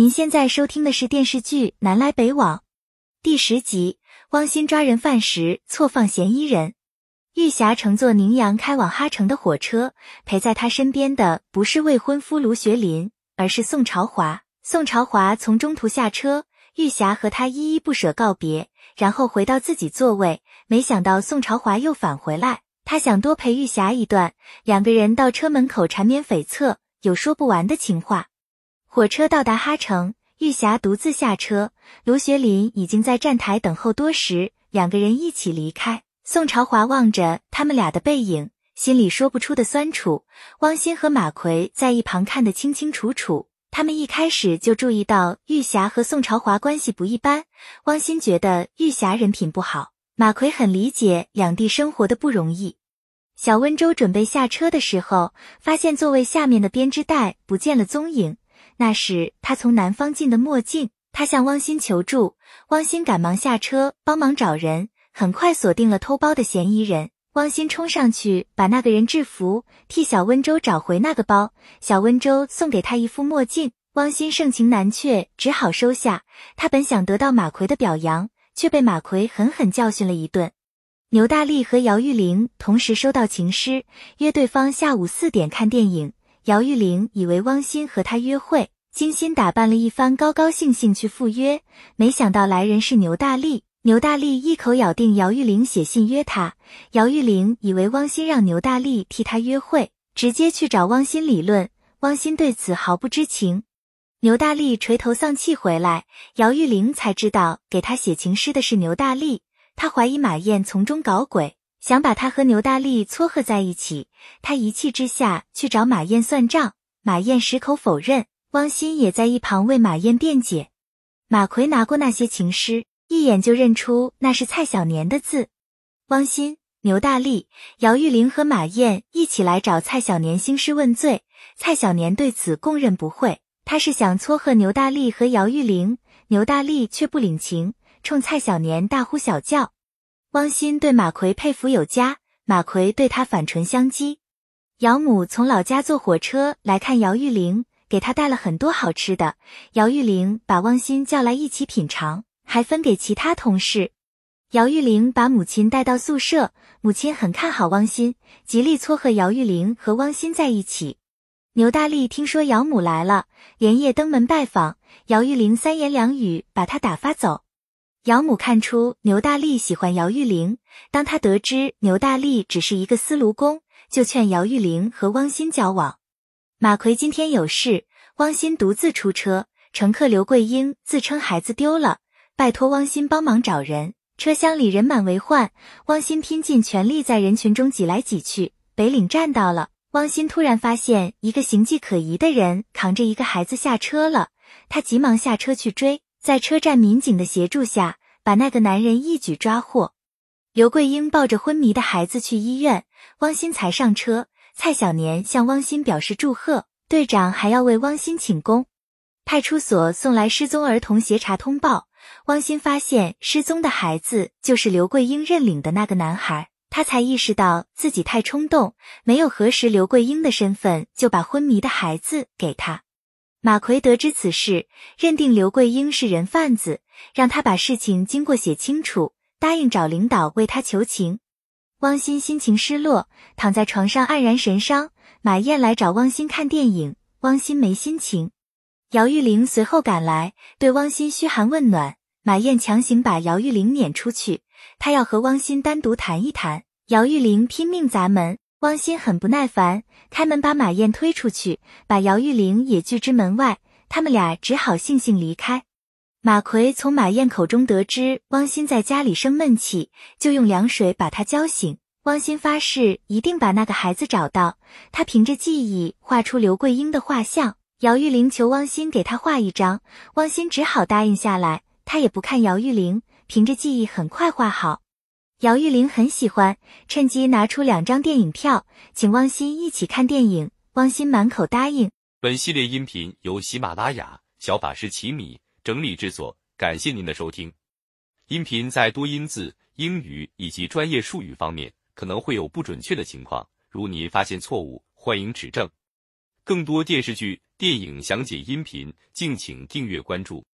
您现在收听的是电视剧《南来北往》第十集。汪鑫抓人犯时错放嫌疑人，玉霞乘坐宁阳开往哈城的火车，陪在她身边的不是未婚夫卢学林，而是宋朝华。宋朝华从中途下车，玉霞和他依依不舍告别，然后回到自己座位。没想到宋朝华又返回来，他想多陪玉霞一段。两个人到车门口缠绵悱恻，有说不完的情话。火车到达哈城，玉霞独自下车，卢学林已经在站台等候多时，两个人一起离开。宋朝华望着他们俩的背影，心里说不出的酸楚。汪鑫和马奎在一旁看得清清楚楚，他们一开始就注意到玉霞和宋朝华关系不一般。汪鑫觉得玉霞人品不好，马奎很理解两地生活的不容易。小温州准备下车的时候，发现座位下面的编织袋不见了踪影。那是他从南方进的墨镜，他向汪鑫求助，汪鑫赶忙下车帮忙找人，很快锁定了偷包的嫌疑人。汪鑫冲上去把那个人制服，替小温州找回那个包。小温州送给他一副墨镜，汪鑫盛情难却，只好收下。他本想得到马奎的表扬，却被马奎狠狠教训了一顿。牛大力和姚玉玲同时收到情诗，约对方下午四点看电影。姚玉玲以为汪鑫和她约会，精心打扮了一番，高高兴兴去赴约。没想到来人是牛大力，牛大力一口咬定姚玉玲写信约他。姚玉玲以为汪鑫让牛大力替她约会，直接去找汪鑫理论。汪鑫对此毫不知情。牛大力垂头丧气回来，姚玉玲才知道给他写情诗的是牛大力。他怀疑马燕从中搞鬼。想把他和牛大力撮合在一起，他一气之下去找马燕算账，马燕矢口否认。汪鑫也在一旁为马燕辩解。马奎拿过那些情诗，一眼就认出那是蔡小年的字。汪鑫、牛大力、姚玉玲和马燕一起来找蔡小年兴师问罪，蔡小年对此供认不讳，他是想撮合牛大力和姚玉玲，牛大力却不领情，冲蔡小年大呼小叫。汪鑫对马奎佩服有加，马奎对他反唇相讥。姚母从老家坐火车来看姚玉玲，给她带了很多好吃的。姚玉玲把汪鑫叫来一起品尝，还分给其他同事。姚玉玲把母亲带到宿舍，母亲很看好汪鑫，极力撮合姚玉玲和汪鑫在一起。牛大力听说姚母来了，连夜登门拜访，姚玉玲三言两语把他打发走。姚母看出牛大力喜欢姚玉玲，当他得知牛大力只是一个司炉工，就劝姚玉玲和汪鑫交往。马奎今天有事，汪鑫独自出车，乘客刘桂英自称孩子丢了，拜托汪鑫帮忙找人。车厢里人满为患，汪鑫拼尽全力在人群中挤来挤去。北岭站到了，汪鑫突然发现一个形迹可疑的人扛着一个孩子下车了，他急忙下车去追。在车站民警的协助下，把那个男人一举抓获。刘桂英抱着昏迷的孩子去医院，汪鑫才上车。蔡小年向汪鑫表示祝贺，队长还要为汪鑫请功。派出所送来失踪儿童协查通报，汪鑫发现失踪的孩子就是刘桂英认领的那个男孩，他才意识到自己太冲动，没有核实刘桂英的身份，就把昏迷的孩子给他。马奎得知此事，认定刘桂英是人贩子，让他把事情经过写清楚，答应找领导为他求情。汪鑫心情失落，躺在床上黯然神伤。马燕来找汪鑫看电影，汪鑫没心情。姚玉玲随后赶来，对汪鑫嘘寒问暖。马燕强行把姚玉玲撵出去，她要和汪鑫单独谈一谈。姚玉玲拼命砸门。汪鑫很不耐烦，开门把马燕推出去，把姚玉玲也拒之门外。他们俩只好悻悻离开。马奎从马燕口中得知汪鑫在家里生闷气，就用凉水把他浇醒。汪鑫发誓一定把那个孩子找到。他凭着记忆画出刘桂英的画像。姚玉玲求汪鑫给他画一张，汪鑫只好答应下来。他也不看姚玉玲，凭着记忆很快画好。姚玉玲很喜欢，趁机拿出两张电影票，请汪鑫一起看电影。汪鑫满口答应。本系列音频由喜马拉雅小法师奇米整理制作，感谢您的收听。音频在多音字、英语以及专业术语方面可能会有不准确的情况，如您发现错误，欢迎指正。更多电视剧、电影详解音频，敬请订阅关注。